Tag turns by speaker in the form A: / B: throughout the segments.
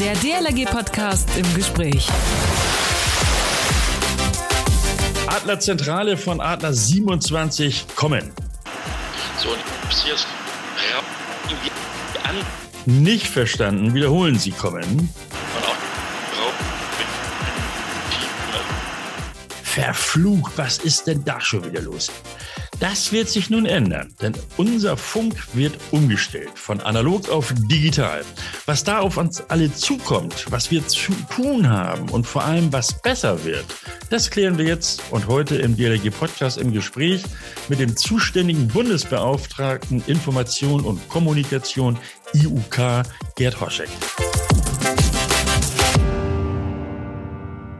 A: Der DLRG-Podcast im Gespräch.
B: Adlerzentrale von Adler 27 kommen.
C: So, und bis jetzt an
B: Nicht verstanden, wiederholen Sie kommen. Verflucht, was ist denn da schon wieder los? Das wird sich nun ändern, denn unser Funk wird umgestellt von analog auf digital. Was da auf uns alle zukommt, was wir zu tun haben und vor allem was besser wird, das klären wir jetzt und heute im DLRG Podcast im Gespräch mit dem zuständigen Bundesbeauftragten Information und Kommunikation IUK Gerd Hoschek.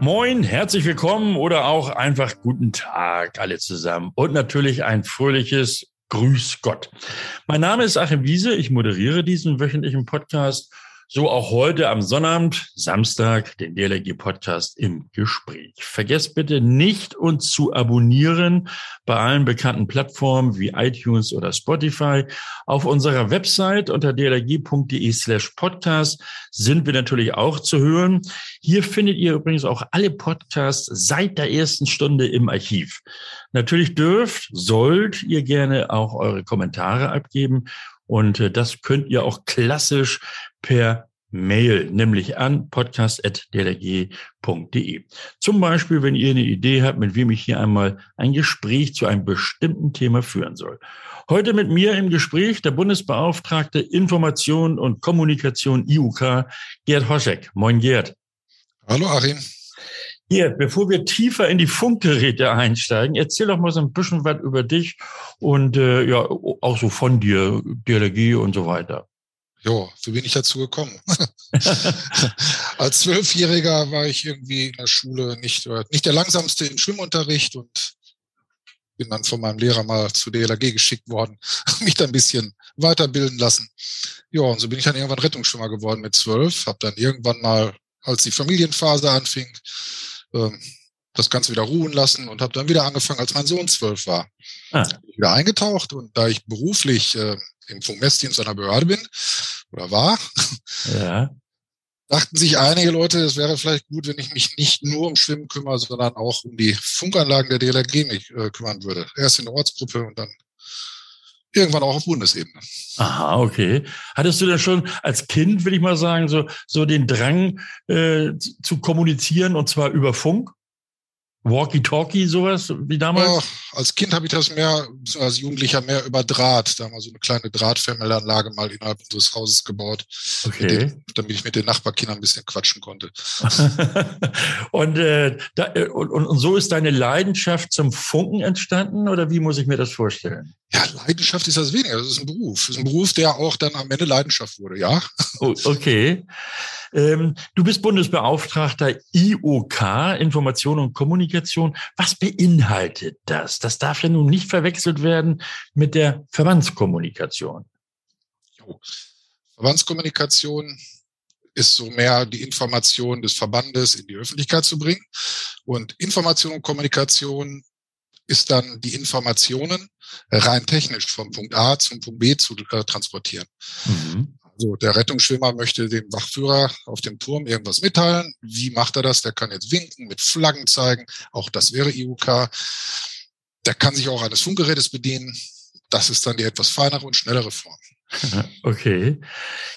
B: Moin, herzlich willkommen oder auch einfach guten Tag alle zusammen und natürlich ein fröhliches Grüß Gott. Mein Name ist Achim Wiese, ich moderiere diesen wöchentlichen Podcast, so auch heute am Sonnabend, Samstag, den DLRG Podcast im Gespräch. Vergesst bitte nicht, uns zu abonnieren bei allen bekannten Plattformen wie iTunes oder Spotify. Auf unserer Website unter dlrg.de slash podcast sind wir natürlich auch zu hören. Hier findet ihr übrigens auch alle Podcasts seit der ersten Stunde im Archiv. Natürlich dürft, sollt ihr gerne auch eure Kommentare abgeben. Und äh, das könnt ihr auch klassisch per Mail, nämlich an podcast.dlg.de. Zum Beispiel, wenn ihr eine Idee habt, mit wem ich hier einmal ein Gespräch zu einem bestimmten Thema führen soll. Heute mit mir im Gespräch der Bundesbeauftragte Information und Kommunikation IUK, Gerd Hoschek. Moin, Gerd.
D: Hallo Achim.
B: Gerd, bevor wir tiefer in die Funkgeräte einsteigen, erzähl doch mal so ein bisschen was über dich und äh, ja, auch so von dir, DLRG und so weiter.
D: Jo, wie bin ich dazu gekommen? Als Zwölfjähriger war ich irgendwie in der Schule nicht, äh, nicht der langsamste im Schwimmunterricht und bin dann von meinem Lehrer mal zu DLRG geschickt worden, mich da ein bisschen weiterbilden lassen. Ja, und so bin ich dann irgendwann Rettungsschwimmer geworden mit zwölf, habe dann irgendwann mal, als die Familienphase anfing, ähm, das Ganze wieder ruhen lassen und habe dann wieder angefangen, als mein Sohn zwölf war.
B: Ah.
D: Wieder eingetaucht und da ich beruflich äh, im Funkmessdienst einer Behörde bin oder war,
B: Ja.
D: dachten sich einige Leute, es wäre vielleicht gut, wenn ich mich nicht nur um Schwimmen kümmere, sondern auch um die Funkanlagen der DLRG mich äh, kümmern würde. Erst in der Ortsgruppe und dann irgendwann auch auf Bundesebene.
B: Aha, okay. Hattest du denn schon als Kind, will ich mal sagen, so, so den Drang äh, zu- zu kommunizieren und zwar über Funk? Walkie-Talkie, sowas wie damals?
D: Ja, als Kind habe ich das mehr, als Jugendlicher mehr über Draht. Da haben wir so eine kleine Drahtfernmeldeanlage mal innerhalb unseres Hauses gebaut,
B: Okay.
D: dem, damit ich mit den Nachbarkindern ein bisschen quatschen konnte.
B: und, äh, da, äh, und, und so ist deine Leidenschaft zum Funken entstanden oder wie muss ich mir das vorstellen?
D: Ja, Leidenschaft ist das weniger. Das ist ein Beruf. Das ist ein Beruf, der auch dann am Ende Leidenschaft wurde, ja.
B: Oh, okay. Ähm, du bist Bundesbeauftragter IOK, Information und Kommunikation. Was beinhaltet das? Das darf ja nun nicht verwechselt werden mit der Verbandskommunikation.
D: Jo. Verbandskommunikation ist so mehr die Information des Verbandes in die Öffentlichkeit zu bringen. Und Information und Kommunikation ist dann die Informationen rein technisch vom Punkt A zum Punkt B zu äh, transportieren.
B: Mhm.
D: Also der Rettungsschwimmer möchte dem Wachführer auf dem Turm irgendwas mitteilen. Wie macht er das? Der kann jetzt winken, mit Flaggen zeigen. Auch das wäre IUK. Der kann sich auch eines Funkgerätes bedienen. Das ist dann die etwas feinere und schnellere Form.
B: Okay.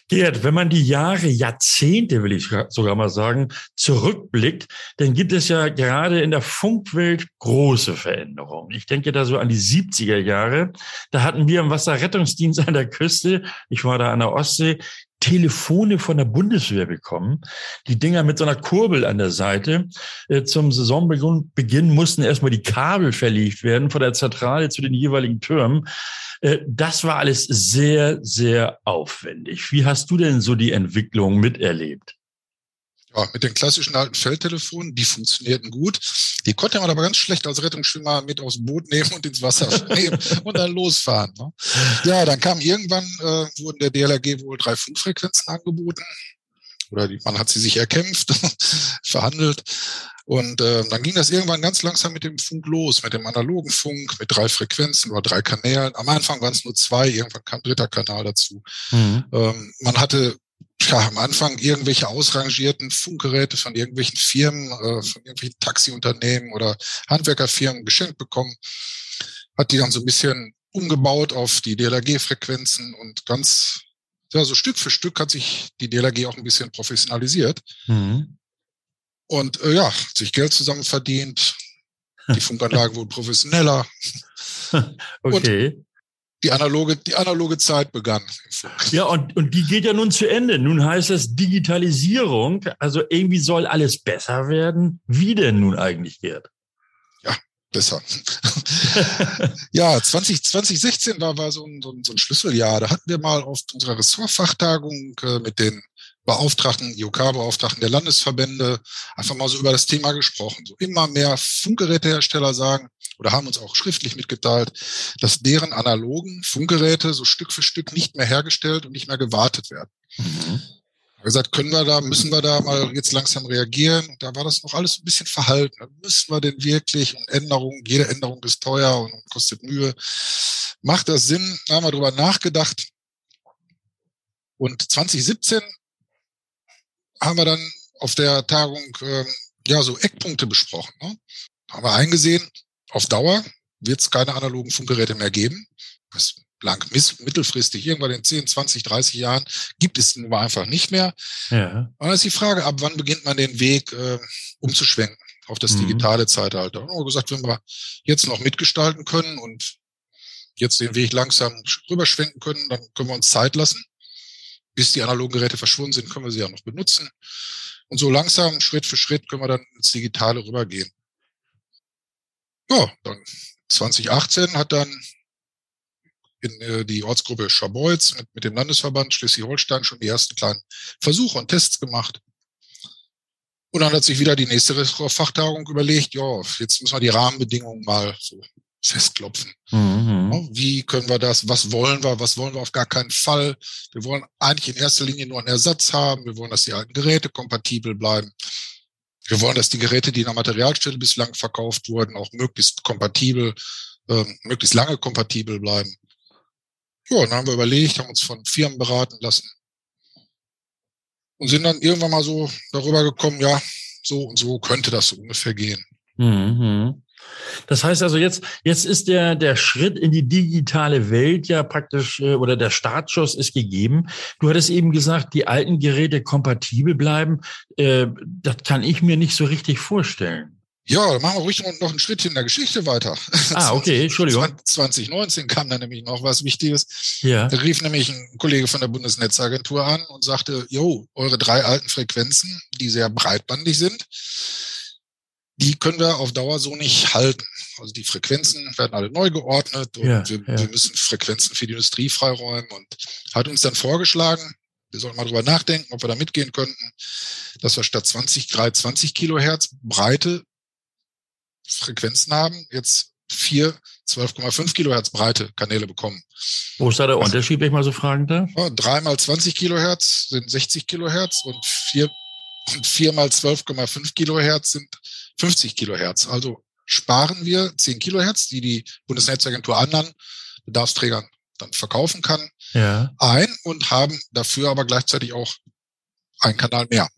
B: Gerd, wenn man die Jahre, Jahrzehnte, will ich sogar mal sagen, zurückblickt, dann gibt es ja gerade in der Funkwelt große Veränderungen. Ich denke da so an die 70er Jahre. Da hatten wir im Wasserrettungsdienst an der Küste, ich war da an der Ostsee, Telefone von der Bundeswehr bekommen. Die Dinger mit so einer Kurbel an der Seite. Äh, Zum Saisonbeginn Beginn mussten erstmal die Kabel verlegt werden von der Zentrale zu den jeweiligen Türmen. Äh, Das war alles sehr, sehr aufwendig. Wie hast du denn so die Entwicklung miterlebt?
D: Ja, mit den klassischen alten Feldtelefonen, die funktionierten gut. Die konnte man aber ganz schlecht als Rettungsschwimmer mit aufs Boot nehmen und ins Wasser nehmen und dann losfahren. Ne? Ja, dann kam irgendwann, äh, wurden der DLRG wohl drei Funkfrequenzen angeboten. Oder die, man hat sie sich erkämpft, verhandelt. Und äh, dann ging das irgendwann ganz langsam mit dem Funk los, mit dem analogen Funk, mit drei Frequenzen oder drei Kanälen. Am Anfang waren es nur zwei, irgendwann kam ein dritter Kanal dazu.
B: Mhm.
D: Ähm, man hatte ja, am Anfang irgendwelche ausrangierten Funkgeräte von irgendwelchen Firmen, äh, von irgendwelchen Taxiunternehmen oder Handwerkerfirmen geschenkt bekommen. Hat die dann so ein bisschen umgebaut auf die DLRG-Frequenzen und ganz, ja, so Stück für Stück hat sich die DLRG auch ein bisschen professionalisiert. Mhm. Und äh, ja, sich Geld zusammen verdient. Die Funkanlagen wurden professioneller.
B: okay.
D: Und die analoge, die analoge Zeit begann.
B: Ja, und, und die geht ja nun zu Ende. Nun heißt es Digitalisierung. Also irgendwie soll alles besser werden. Wie denn nun eigentlich, Gerd?
D: Ja, besser. ja, 20, 2016 war, war so, ein, so, ein, so ein Schlüsseljahr. Da hatten wir mal auf unserer Ressortfachtagung äh, mit den Beauftragten, IOK-Beauftragten der Landesverbände einfach mal so über das Thema gesprochen. So immer mehr Funkgerätehersteller sagen oder haben uns auch schriftlich mitgeteilt, dass deren analogen Funkgeräte so Stück für Stück nicht mehr hergestellt und nicht mehr gewartet werden. Mhm. gesagt, können wir da, müssen wir da mal jetzt langsam reagieren? Und da war das noch alles ein bisschen verhalten. Müssen wir denn wirklich und Änderungen, jede Änderung ist teuer und kostet Mühe. Macht das Sinn? Da haben wir drüber nachgedacht. Und 2017 haben wir dann auf der Tagung äh, ja so Eckpunkte besprochen. Ne? Haben wir eingesehen, auf Dauer wird es keine analogen Funkgeräte mehr geben. Das lang mittelfristig, irgendwann in 10, 20, 30 Jahren gibt es nun mal einfach nicht mehr. Ja. Und dann ist die Frage, ab wann beginnt man den Weg äh, umzuschwenken auf das mhm. digitale Zeitalter? Und wir gesagt, wenn wir jetzt noch mitgestalten können und jetzt den Weg langsam rüberschwenken können, dann können wir uns Zeit lassen bis die analogen Geräte verschwunden sind, können wir sie ja noch benutzen. Und so langsam, Schritt für Schritt, können wir dann ins Digitale rübergehen. Ja, dann 2018 hat dann in äh, die Ortsgruppe Scharbeutz mit, mit dem Landesverband Schleswig-Holstein schon die ersten kleinen Versuche und Tests gemacht. Und dann hat sich wieder die nächste Fachtagung überlegt, ja, jetzt müssen wir die Rahmenbedingungen mal so festklopfen. Mhm. Wie können wir das? Was wollen wir? Was wollen wir auf gar keinen Fall? Wir wollen eigentlich in erster Linie nur einen Ersatz haben. Wir wollen, dass die alten Geräte kompatibel bleiben. Wir wollen, dass die Geräte, die in der Materialstelle bislang verkauft wurden, auch möglichst kompatibel, äh, möglichst lange kompatibel bleiben. Ja, dann haben wir überlegt, haben uns von Firmen beraten lassen und sind dann irgendwann mal so darüber gekommen, ja, so und so könnte das so ungefähr gehen.
B: Mhm. Das heißt also jetzt, jetzt ist der, der Schritt in die digitale Welt ja praktisch, äh, oder der Startschuss ist gegeben. Du hattest eben gesagt, die alten Geräte kompatibel bleiben. Äh, das kann ich mir nicht so richtig vorstellen.
D: Ja, dann machen wir ruhig noch einen Schritt in der Geschichte weiter.
B: Ah, okay, Entschuldigung.
D: 2019 kam da nämlich noch was Wichtiges. Ja. Da rief nämlich ein Kollege von der Bundesnetzagentur an und sagte, jo, eure drei alten Frequenzen, die sehr breitbandig sind, die können wir auf Dauer so nicht halten. Also die Frequenzen werden alle neu geordnet und ja, wir, ja. wir, müssen Frequenzen für die Industrie freiräumen und hat uns dann vorgeschlagen, wir sollten mal drüber nachdenken, ob wir da mitgehen könnten, dass wir statt 20 Grad 20 Kilohertz breite Frequenzen haben, jetzt vier 12,5 Kilohertz breite Kanäle bekommen.
B: Wo ist da der Unterschied, wenn ich mal so fragen darf?
D: Ja, drei mal 20 Kilohertz sind 60 Kilohertz und vier, und vier mal 12,5 Kilohertz sind 50 Kilohertz. Also sparen wir 10 Kilohertz, die die Bundesnetzagentur anderen Bedarfsträgern dann verkaufen kann, ja. ein und haben dafür aber gleichzeitig auch einen Kanal mehr.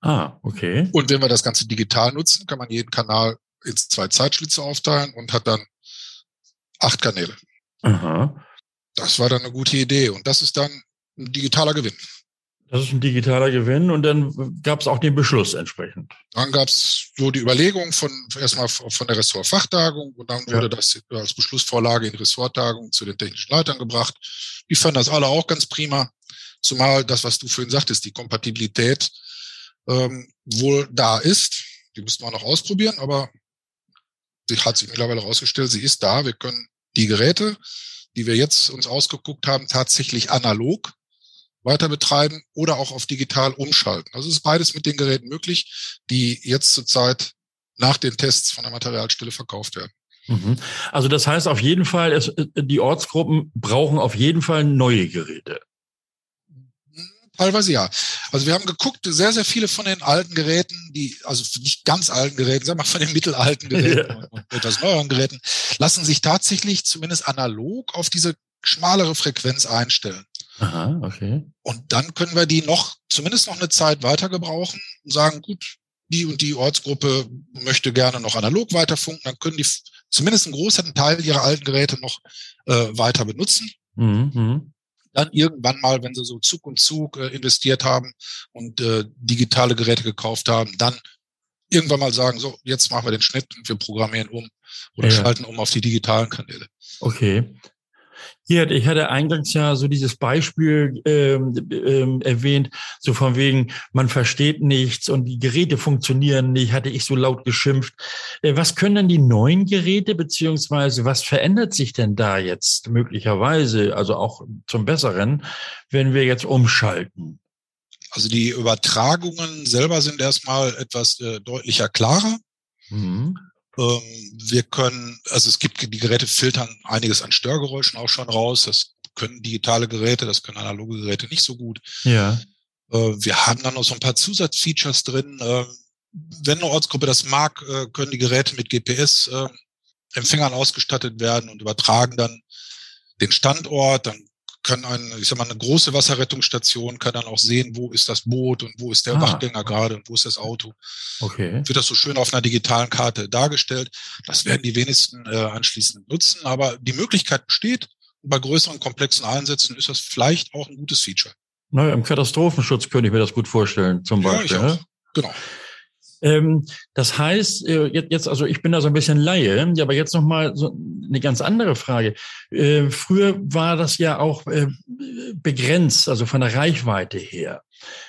B: Ah, okay.
D: Und wenn wir das Ganze digital nutzen, kann man jeden Kanal in zwei Zeitschlitze aufteilen und hat dann acht Kanäle. Aha. Das war dann eine gute Idee und das ist dann ein digitaler Gewinn.
B: Das ist ein digitaler Gewinn und dann gab es auch den Beschluss entsprechend.
D: Dann gab es so die Überlegung von erstmal von der Ressortfachtagung und dann wurde ja. das als Beschlussvorlage in Ressorttagung zu den technischen Leitern gebracht. Die fanden das alle auch ganz prima, zumal das, was du vorhin sagtest, die Kompatibilität ähm, wohl da ist. Die müssten wir noch ausprobieren, aber sie hat sich mittlerweile herausgestellt, sie ist da. Wir können die Geräte, die wir jetzt uns ausgeguckt haben, tatsächlich analog weiter betreiben oder auch auf digital umschalten. Also es ist beides mit den Geräten möglich, die jetzt zurzeit nach den Tests von der Materialstelle verkauft werden.
B: Mhm. Also das heißt auf jeden Fall, es, die Ortsgruppen brauchen auf jeden Fall neue Geräte.
D: Teilweise ja. Also wir haben geguckt, sehr, sehr viele von den alten Geräten, die, also nicht ganz alten Geräten, sagen wir mal von den mittelalten Geräten ja. und etwas neueren Geräten, lassen sich tatsächlich zumindest analog auf diese schmalere Frequenz einstellen.
B: Aha, okay.
D: Und dann können wir die noch, zumindest noch eine Zeit weiter gebrauchen und sagen, gut, die und die Ortsgruppe möchte gerne noch analog weiterfunken, dann können die zumindest einen großen Teil ihrer alten Geräte noch äh, weiter benutzen.
B: Mhm. mhm.
D: Dann irgendwann mal, wenn sie so Zug und Zug äh, investiert haben und äh, digitale Geräte gekauft haben, dann irgendwann mal sagen, so, jetzt machen wir den Schnitt und wir programmieren um oder ja. schalten um auf die digitalen Kanäle.
B: Okay. Hier, ich hatte eingangs ja so dieses Beispiel ähm, ähm, erwähnt, so von wegen, man versteht nichts und die Geräte funktionieren nicht, hatte ich so laut geschimpft. Äh, was können denn die neuen Geräte, beziehungsweise was verändert sich denn da jetzt möglicherweise, also auch zum Besseren, wenn wir jetzt umschalten?
D: Also die Übertragungen selber sind erstmal etwas äh, deutlicher klarer. Mhm. Ähm, wir können, also es gibt, die Geräte filtern einiges an Störgeräuschen auch schon raus. Das können digitale Geräte, das können analoge Geräte nicht so gut.
B: Ja.
D: Äh, wir haben dann noch so ein paar Zusatzfeatures drin. Ähm, wenn eine Ortsgruppe das mag, äh, können die Geräte mit GPS-Empfängern ausgestattet werden und übertragen dann den Standort. Dann kann ein, ich sag mal, eine große Wasserrettungsstation kann dann auch sehen, wo ist das Boot und wo ist der ah. Wachgänger gerade und wo ist das Auto.
B: Okay.
D: Wird das so schön auf einer digitalen Karte dargestellt. Das werden die wenigsten äh, anschließend nutzen, aber die Möglichkeit besteht. Und bei größeren, komplexen Einsätzen ist das vielleicht auch ein gutes Feature.
B: Naja, im Katastrophenschutz könnte ich mir das gut vorstellen, zum Beispiel. Ja, ich auch.
D: Genau.
B: Ähm, das heißt, äh, jetzt, also ich bin da so ein bisschen Laie, aber jetzt noch mal so eine ganz andere Frage. Äh, früher war das ja auch äh, begrenzt, also von der Reichweite her.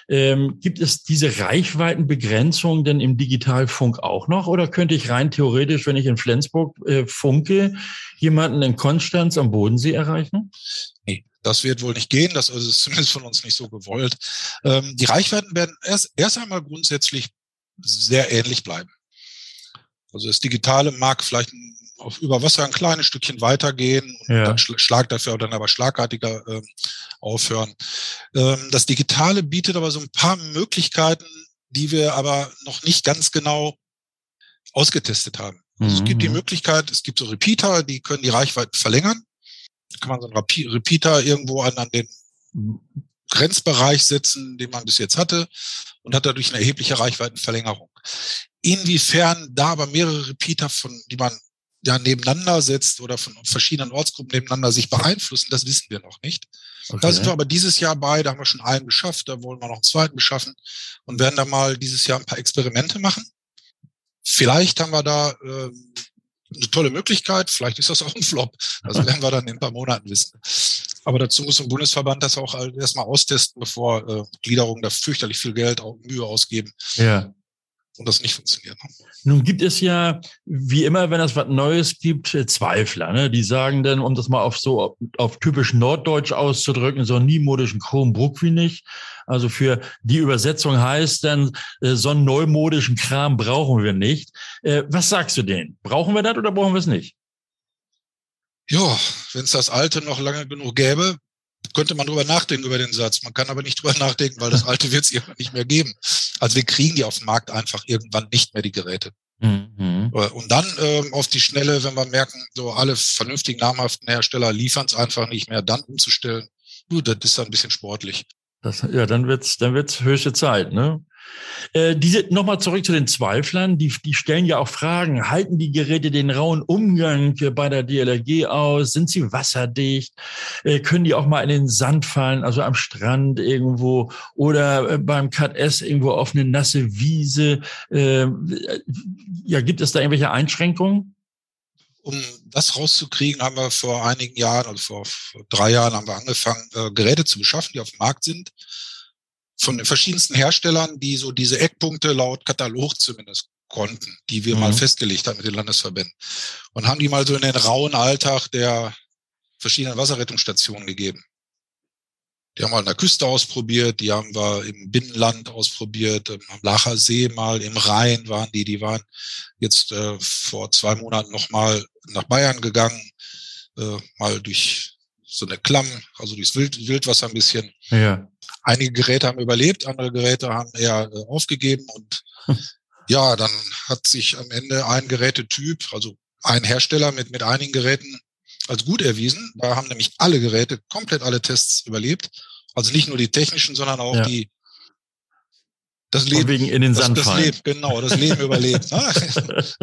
B: Ähm, gibt es diese Reichweitenbegrenzung denn im Digitalfunk auch noch? Oder könnte ich rein theoretisch, wenn ich in Flensburg äh, funke, jemanden in Konstanz am Bodensee erreichen?
D: Nee, das wird wohl nicht gehen. Das ist zumindest von uns nicht so gewollt. Ähm, die Reichweiten werden erst, erst einmal grundsätzlich sehr ähnlich bleiben. Also das Digitale mag vielleicht auf über Wasser ein kleines Stückchen weitergehen und ja. dann schlag dafür dann aber schlagartiger äh, aufhören. Ähm, das Digitale bietet aber so ein paar Möglichkeiten, die wir aber noch nicht ganz genau ausgetestet haben. Also mhm. es gibt die mhm. Möglichkeit, es gibt so Repeater, die können die Reichweite verlängern. Da kann man so einen Repeater irgendwo an, an den Grenzbereich setzen, den man bis jetzt hatte und hat dadurch eine erhebliche Reichweitenverlängerung. Inwiefern da aber mehrere Repeater von, die man ja nebeneinander setzt oder von verschiedenen Ortsgruppen nebeneinander sich beeinflussen, das wissen wir noch nicht. Okay. Da sind wir aber dieses Jahr bei, da haben wir schon einen geschafft, da wollen wir noch einen zweiten beschaffen und werden da mal dieses Jahr ein paar Experimente machen. Vielleicht haben wir da äh, eine tolle Möglichkeit, vielleicht ist das auch ein Flop. Das werden wir dann in ein paar Monaten wissen. Aber dazu muss ein Bundesverband das auch erstmal austesten, bevor äh, Gliederungen da fürchterlich viel Geld, auch Mühe ausgeben.
B: Ja.
D: Und das nicht funktioniert. Ne?
B: Nun gibt es ja, wie immer, wenn es was Neues gibt, äh, Zweifler, ne? die sagen dann, um das mal auf so auf, auf typisch Norddeutsch auszudrücken, so niemodischen Kronbruck wie nicht. Also für die Übersetzung heißt dann, äh, so einen neumodischen Kram brauchen wir nicht. Äh, was sagst du denen? Brauchen wir das oder brauchen wir es nicht?
D: Ja, wenn es das Alte noch lange genug gäbe, könnte man drüber nachdenken über den Satz. Man kann aber nicht drüber nachdenken, weil das Alte wird es irgendwann nicht mehr geben. Also wir kriegen die auf dem Markt einfach irgendwann nicht mehr, die Geräte. Mhm. Äh, und dann ähm, auf die Schnelle, wenn wir merken, so alle vernünftigen namhaften Hersteller liefern es einfach nicht mehr, dann umzustellen, gut, das ist dann ein bisschen sportlich.
B: Das, ja, dann wird's, dann wird's höchste Zeit, ne? Äh, diese, nochmal zurück zu den Zweiflern, die, die stellen ja auch Fragen. Halten die Geräte den rauen Umgang bei der DLRG aus? Sind sie wasserdicht? Äh, können die auch mal in den Sand fallen, also am Strand irgendwo oder äh, beim Cut S irgendwo auf eine nasse Wiese? Äh, ja, gibt es da irgendwelche Einschränkungen?
D: Um das rauszukriegen, haben wir vor einigen Jahren, also vor drei Jahren, haben wir angefangen, Geräte zu beschaffen, die auf dem Markt sind von den verschiedensten Herstellern, die so diese Eckpunkte laut Katalog zumindest konnten, die wir mhm. mal festgelegt haben mit den Landesverbänden. Und haben die mal so in den rauen Alltag der verschiedenen Wasserrettungsstationen gegeben. Die haben wir an der Küste ausprobiert, die haben wir im Binnenland ausprobiert, am Lacher See mal, im Rhein waren die, die waren jetzt äh, vor zwei Monaten nochmal nach Bayern gegangen, äh, mal durch so eine Klamm, also durchs Wild, Wildwasser ein bisschen.
B: Ja.
D: Einige Geräte haben überlebt, andere Geräte haben eher äh, aufgegeben und hm. ja, dann hat sich am Ende ein Gerätetyp, also ein Hersteller mit, mit einigen Geräten als gut erwiesen. Da haben nämlich alle Geräte, komplett alle Tests überlebt. Also nicht nur die technischen, sondern auch
B: Ja.
D: die das Leben,
B: wegen in den
D: das,
B: Sand
D: das
B: fallen.
D: Leben, genau, das Leben überlebt. Ah,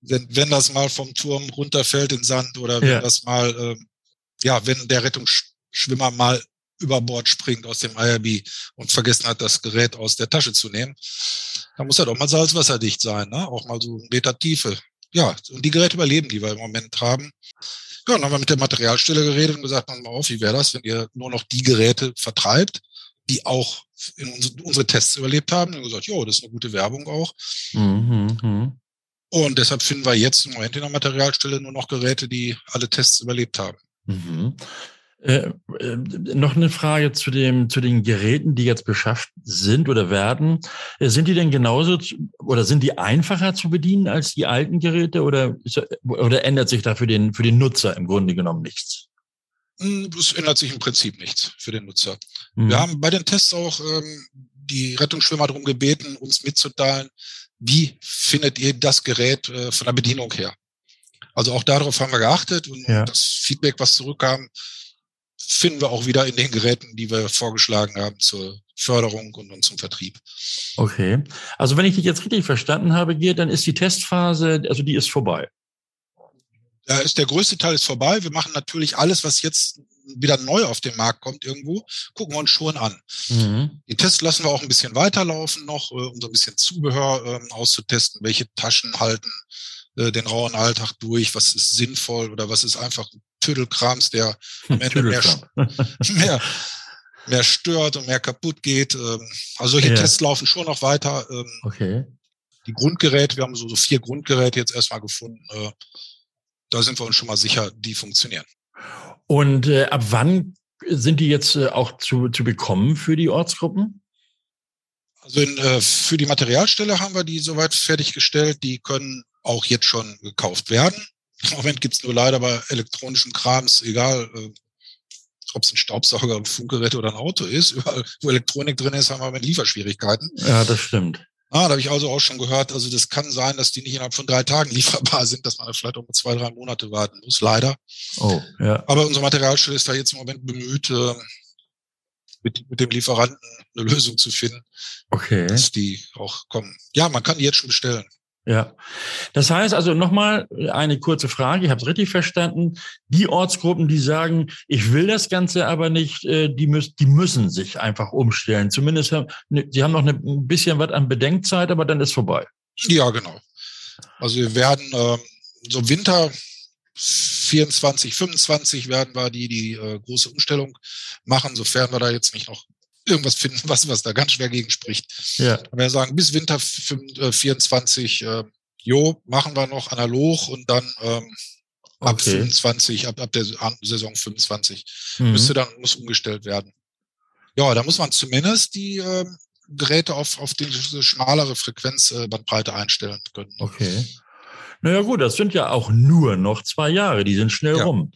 D: wenn, wenn das mal vom Turm runterfällt in Sand oder wenn
B: Ja.
D: das mal, ähm, ja, wenn der Rettungsschwimmer mal über Bord springt aus dem IRB und vergessen hat, das Gerät aus der Tasche zu nehmen, dann muss er doch mal salzwasserdicht sein, ne? auch mal so ein Meter Tiefe. Ja, und die Geräte überleben, die wir im Moment haben. Ja, dann haben wir mit der Materialstelle geredet und gesagt, pass mal auf, wie wäre das, wenn ihr nur noch die Geräte vertreibt, die auch in unsere, Tests überlebt haben. Und gesagt, jo, das ist eine gute Werbung auch.
B: Mhm, mhm.
D: Und deshalb finden wir jetzt im Moment in der Materialstelle nur noch Geräte, die alle Tests überlebt haben.
B: Mhm. Äh, äh, noch eine Frage zu dem zu den Geräten, die jetzt beschafft sind oder werden. Äh, sind die denn genauso zu, oder sind die einfacher zu bedienen als die alten Geräte oder oder ändert sich da für den für den Nutzer im Grunde genommen nichts?
D: Hm, Es ändert sich im Prinzip nichts für den Nutzer.
B: Mhm.
D: Wir haben bei den Tests auch ähm, die Rettungsschwimmer darum gebeten, uns mitzuteilen, wie findet ihr das Gerät äh, von der Bedienung her. Also auch darauf haben wir geachtet und
B: Ja.
D: das Feedback, was zurückkam, finden wir auch wieder in den Geräten, die wir vorgeschlagen haben zur Förderung und, und zum Vertrieb.
B: Okay. Also wenn ich dich jetzt richtig verstanden habe, Gerd, dann ist die Testphase, also die ist vorbei.
D: Da ist der größte Teil ist vorbei. Wir machen natürlich alles, was jetzt wieder neu auf den Markt kommt irgendwo, gucken wir uns schon an.
B: Mhm.
D: Die Tests lassen wir auch ein bisschen weiterlaufen noch, äh, um so ein bisschen Zubehör ähm, auszutesten, welche Taschen halten äh, den rauen Alltag durch, was ist sinnvoll oder was ist einfach Tüdelkrams, der am Ende mehr, mehr, mehr stört und mehr kaputt geht. Ähm, Also solche
B: Ja.
D: Tests laufen schon noch weiter. Ähm,
B: Okay.
D: Die Grundgeräte, wir haben so, so vier Grundgeräte jetzt erstmal gefunden. Äh, Da sind wir uns schon mal sicher, die funktionieren.
B: Und äh, ab wann sind die jetzt äh, auch zu, zu bekommen für die Ortsgruppen?
D: Also in, äh, für die Materialstelle haben wir die soweit fertiggestellt. Die können auch jetzt schon gekauft werden. Im Moment gibt's nur leider bei elektronischem Krams, egal äh, ob es ein Staubsauger, ein Funkgerät oder ein Auto ist, überall, wo Elektronik drin ist, haben wir mit Lieferschwierigkeiten.
B: Ja, das stimmt.
D: Ah, da habe ich also auch schon gehört, also das kann sein, dass die nicht innerhalb von drei Tagen lieferbar sind, dass man da vielleicht auch mal zwei, drei Monate warten muss, leider.
B: Oh, ja.
D: Aber unsere Materialstelle ist da jetzt im Moment bemüht, äh, mit, mit dem Lieferanten eine Lösung zu finden,
B: Okay.
D: dass die auch kommen. Ja, man kann die jetzt schon bestellen.
B: Ja. Das heißt also nochmal eine kurze Frage, ich habe es richtig verstanden. Die Ortsgruppen, die sagen, ich will das Ganze aber nicht, äh, die, müssen, die müssen sich einfach umstellen. Zumindest, haben, ne, sie haben noch eine, ein bisschen was an Bedenkzeit, aber dann ist vorbei.
D: Ja, genau. Also wir werden ähm, so Winter 24, 25 werden wir die, die äh, große Umstellung machen, sofern wir da jetzt nicht noch irgendwas finden, was, was da ganz schwer gegen spricht.
B: Ja.
D: Wenn wir sagen, bis Winter 5, äh, 24, äh, jo, machen wir noch analog und dann ähm, ab
B: Okay.
D: 25, ab, ab der Saison 25
B: Mhm.
D: müsste dann muss umgestellt werden. Ja, da muss man zumindest die ähm, Geräte auf, auf diese schmalere Frequenzbandbreite einstellen können.
B: Okay. Naja gut, das sind ja auch nur noch zwei Jahre, die sind schnell
D: Ja.
B: rum.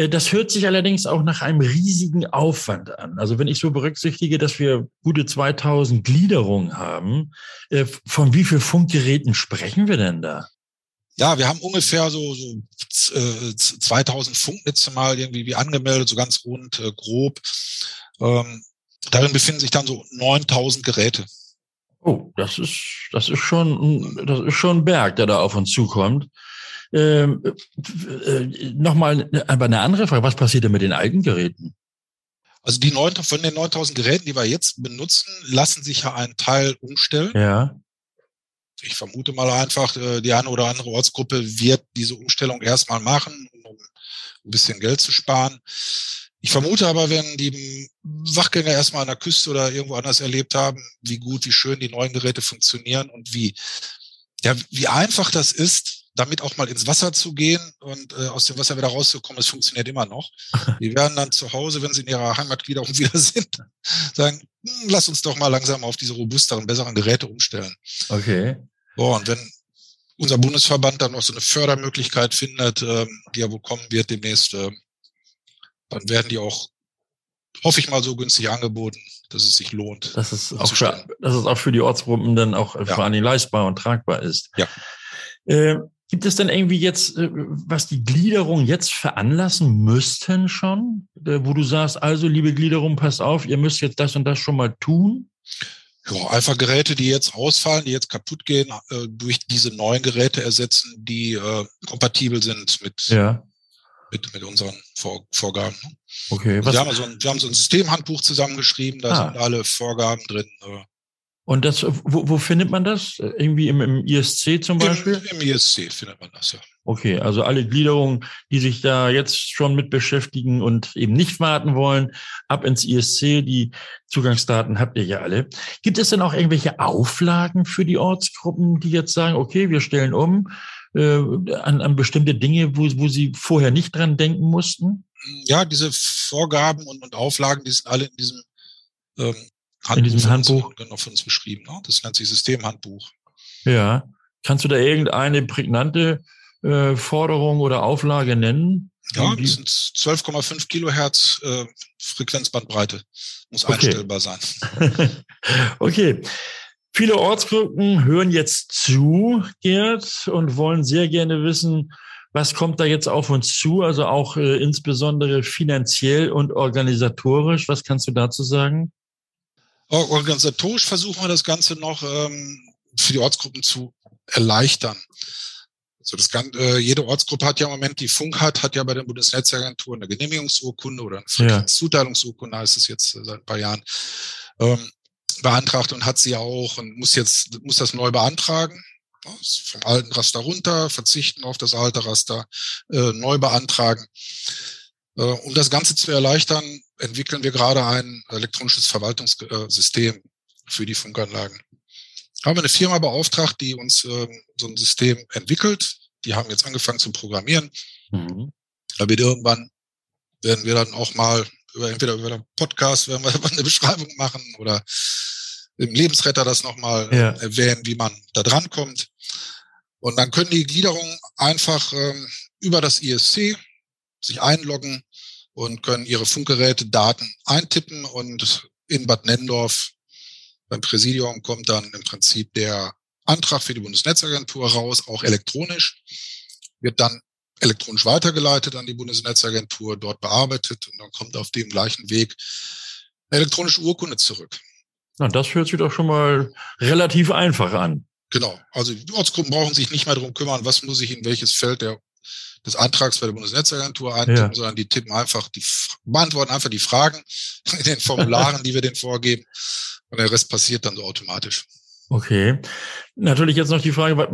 B: Äh, Das hört sich allerdings auch nach einem riesigen Aufwand an. Also wenn ich so berücksichtige, dass wir gute 2000 Gliederungen haben, äh, von wie viel Funkgeräten sprechen wir denn da?
D: Ja, wir haben ungefähr so, so z- äh, z- 2000 Funknetze mal irgendwie wie angemeldet, so ganz rund, grob. Ähm, darin befinden sich dann so 9000 Geräte.
B: Oh, das ist, das ist schon, das ist schon ein Berg, der da auf uns zukommt. Ähm, äh, Nochmal, aber eine andere Frage. Was passiert denn mit den alten Geräten?
D: Also die 9, von den 9000 Geräten, die wir jetzt benutzen, lassen sich ja einen Teil umstellen.
B: Ja.
D: Ich vermute mal einfach, äh, die eine oder andere Ortsgruppe wird diese Umstellung erstmal machen, um ein bisschen Geld zu sparen. Ich vermute aber, wenn die Wachgänger erstmal an der Küste oder irgendwo anders erlebt haben, wie gut, wie schön die neuen Geräte funktionieren und wie, ja, wie einfach das ist, damit auch mal ins Wasser zu gehen und äh, aus dem Wasser wieder rauszukommen, das funktioniert immer noch. Die werden dann zu Hause, wenn sie in ihrer Heimatgliederung wieder sind, sagen, hm, lass uns doch mal langsam auf diese robusteren, besseren Geräte umstellen.
B: Okay.
D: So, und wenn unser Bundesverband dann noch so eine Fördermöglichkeit findet, ähm, die ja wohl kommen wird demnächst, ähm, dann werden die auch, hoffe ich mal, so günstig angeboten, dass es sich lohnt.
B: Dass es, auch für, dass es auch für die Ortsgruppen dann auch äh,
D: Ja.
B: vor allem leistbar und tragbar ist.
D: Ja.
B: Äh, Gibt es denn irgendwie jetzt, äh, was die Gliederung jetzt veranlassen müssten schon, äh, wo du sagst, also liebe Gliederung, passt auf, ihr müsst jetzt das und das schon mal tun?
D: Ja, einfach Geräte, die jetzt ausfallen, die jetzt kaputt gehen, äh, durch diese neuen Geräte ersetzen, die äh, kompatibel sind mit,
B: ja.
D: mit, mit unseren Vor Vorgaben.
B: Okay.
D: Wir, haben so ein, wir haben so ein Systemhandbuch zusammengeschrieben, da ah. sind alle Vorgaben drin. Äh,
B: und das, wo, wo findet man das? Irgendwie im, im ISC zum Beispiel?
D: Im, Im, ISC findet man das, ja.
B: Okay, also alle Gliederungen, die sich da jetzt schon mit beschäftigen und eben nicht warten wollen, ab ins ISC. Die Zugangsdaten habt ihr ja alle. Gibt es denn auch irgendwelche Auflagen für die Ortsgruppen, die jetzt sagen, okay, wir stellen um äh, an, an bestimmte Dinge, wo, wo sie vorher nicht dran denken mussten?
D: Ja, diese Vorgaben und, und Auflagen, die sind alle in diesem ähm,
B: Handbuch in diesem Handbuch.
D: Genau von uns beschrieben. Ne? Das nennt sich Systemhandbuch.
B: Ja. Kannst du da irgendeine prägnante äh, Forderung oder Auflage nennen?
D: Ja, das sind 12,5 Kilohertz äh, Frequenzbandbreite. Muss okay. einstellbar sein.
B: okay. Viele Ortsgruppen hören jetzt zu, Gerd, und wollen sehr gerne wissen, was kommt da jetzt auf uns zu, also auch äh, insbesondere finanziell und organisatorisch. Was kannst du dazu sagen?
D: Organisatorisch versuchen wir das Ganze noch ähm, für die Ortsgruppen zu erleichtern. Also das kann, äh, jede Ortsgruppe hat ja im Moment, die Funk hat, hat ja bei der Bundesnetzagentur eine Genehmigungsurkunde oder eine Frequenzzuteilungsurkunde, heißt es jetzt äh, seit ein paar Jahren, ähm, beantragt und hat sie auch und muss jetzt, muss das neu beantragen. Vom alten Raster runter, verzichten auf das alte Raster, äh, neu beantragen. Äh, um das Ganze zu erleichtern, entwickeln wir gerade ein elektronisches Verwaltungssystem für die Funkanlagen. Haben wir eine Firma beauftragt, die uns ähm, so ein System entwickelt. Die haben jetzt angefangen zu programmieren. Mhm. Da wird irgendwann werden wir dann auch mal über entweder über den Podcast werden wir eine Beschreibung machen oder im Lebensretter das nochmal ja. erwähnen, wie man da dran kommt. Und dann können die Gliederungen einfach ähm, über das ISC sich einloggen und können ihre Funkgeräte Daten eintippen und in Bad Nendorf beim Präsidium kommt dann im Prinzip der Antrag für die Bundesnetzagentur raus, auch elektronisch, wird dann elektronisch weitergeleitet an die Bundesnetzagentur, dort bearbeitet und dann kommt auf dem gleichen Weg eine elektronische Urkunde zurück.
B: Na, das hört sich doch schon mal relativ einfach an.
D: Genau. Also die Ortsgruppen brauchen sich nicht mehr darum kümmern, was muss ich in welches Feld der des Antrags bei der Bundesnetzagentur eintippen, ja. sondern die tippen einfach, die beantworten einfach die Fragen in den Formularen, die wir denen vorgeben. Und der Rest passiert dann so automatisch.
B: Okay. Natürlich jetzt noch die Frage, was,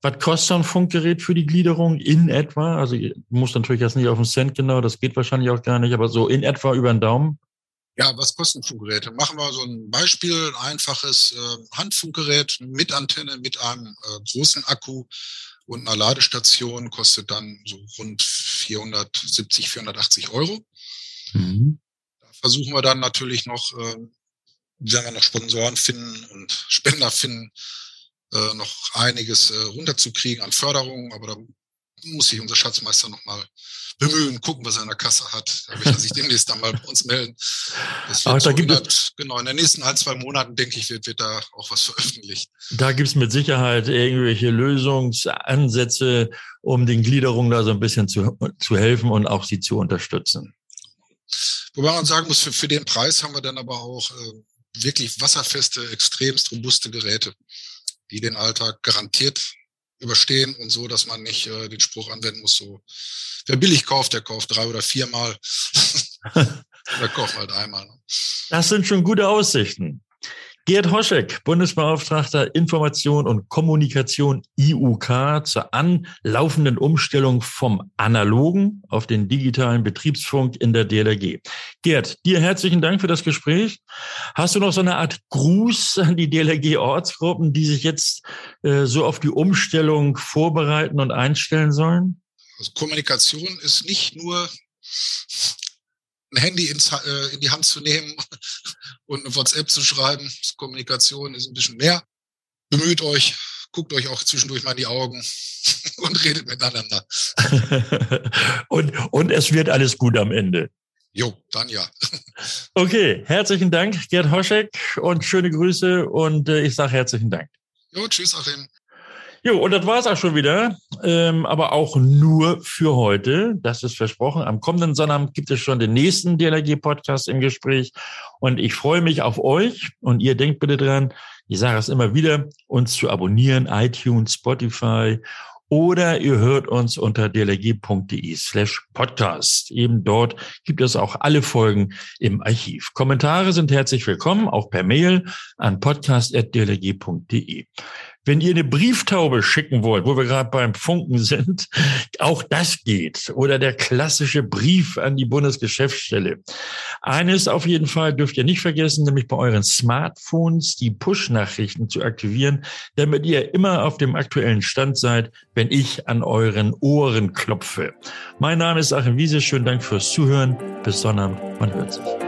B: was kostet ein Funkgerät für die Gliederung in etwa? Also du musst natürlich jetzt nicht auf den Cent genau, das geht wahrscheinlich auch gar nicht, aber so in etwa über den Daumen.
D: Ja, was kosten Funkgeräte? Machen wir so ein Beispiel, ein einfaches äh, Handfunkgerät mit Antenne, mit einem äh, großen Akku und einer Ladestation kostet dann so rund 470, 480 Euro. Mhm. Da versuchen wir dann natürlich noch, äh, wenn wir noch Sponsoren finden und Spender finden, äh, noch einiges äh, runterzukriegen an Förderungen, aber da muss sich unser Schatzmeister nochmal bemühen, gucken, was er in der Kasse hat. Da wird er sich demnächst dann mal bei uns melden. Das Ach, da gibt es, genau, in den nächsten ein, zwei Monaten, denke ich, wird, wird da auch was veröffentlicht.
B: Da gibt es mit Sicherheit irgendwelche Lösungsansätze, um den Gliederungen da so ein bisschen zu, zu helfen und auch sie zu unterstützen.
D: Wobei man sagen muss, für, für den Preis haben wir dann aber auch äh, wirklich wasserfeste, extremst robuste Geräte, die den Alltag garantiert überstehen und so, dass man nicht äh, den Spruch anwenden muss, so, wer billig kauft, der kauft drei oder viermal. der kauft halt einmal. Ne?
B: Das sind schon gute Aussichten. Gerd Hoschek, Bundesbeauftragter Information und Kommunikation IUK zur anlaufenden Umstellung vom analogen auf den digitalen Betriebsfunk in der DLRG. Gerd, dir herzlichen Dank für das Gespräch. Hast du noch so eine Art Gruß an die DLRG-Ortsgruppen, die sich jetzt äh, so auf die Umstellung vorbereiten und einstellen sollen?
D: Also Kommunikation ist nicht nur ein Handy ins, äh, in die Hand zu nehmen und eine WhatsApp zu schreiben. Kommunikation ist ein bisschen mehr. Bemüht euch, guckt euch auch zwischendurch mal in die Augen und redet miteinander.
B: und, und es wird alles gut am Ende.
D: Jo, dann ja.
B: okay, herzlichen Dank, Gerd Hoschek, und schöne Grüße und äh, ich sage herzlichen Dank.
D: Jo, tschüss, Achim.
B: Jo, und das war's auch schon wieder. Ähm, aber auch nur für heute. Das ist versprochen. Am kommenden Sonnabend gibt es schon den nächsten DLRG-Podcast im Gespräch. Und ich freue mich auf euch. Und ihr denkt bitte dran, ich sage es immer wieder, uns zu abonnieren, iTunes, Spotify oder ihr hört uns unter dlg.de slash podcast. Eben dort gibt es auch alle Folgen im Archiv. Kommentare sind herzlich willkommen, auch per Mail an podcast.dlg.de. Wenn ihr eine Brieftaube schicken wollt, wo wir gerade beim Funken sind, auch das geht. Oder der klassische Brief an die Bundesgeschäftsstelle. Eines auf jeden Fall dürft ihr nicht vergessen, nämlich bei euren Smartphones die Push-Nachrichten zu aktivieren, damit ihr immer auf dem aktuellen Stand seid, wenn ich an euren Ohren klopfe. Mein Name ist Achim Wiese. Schönen Dank fürs Zuhören. Bis Sonnabend. Man hört sich.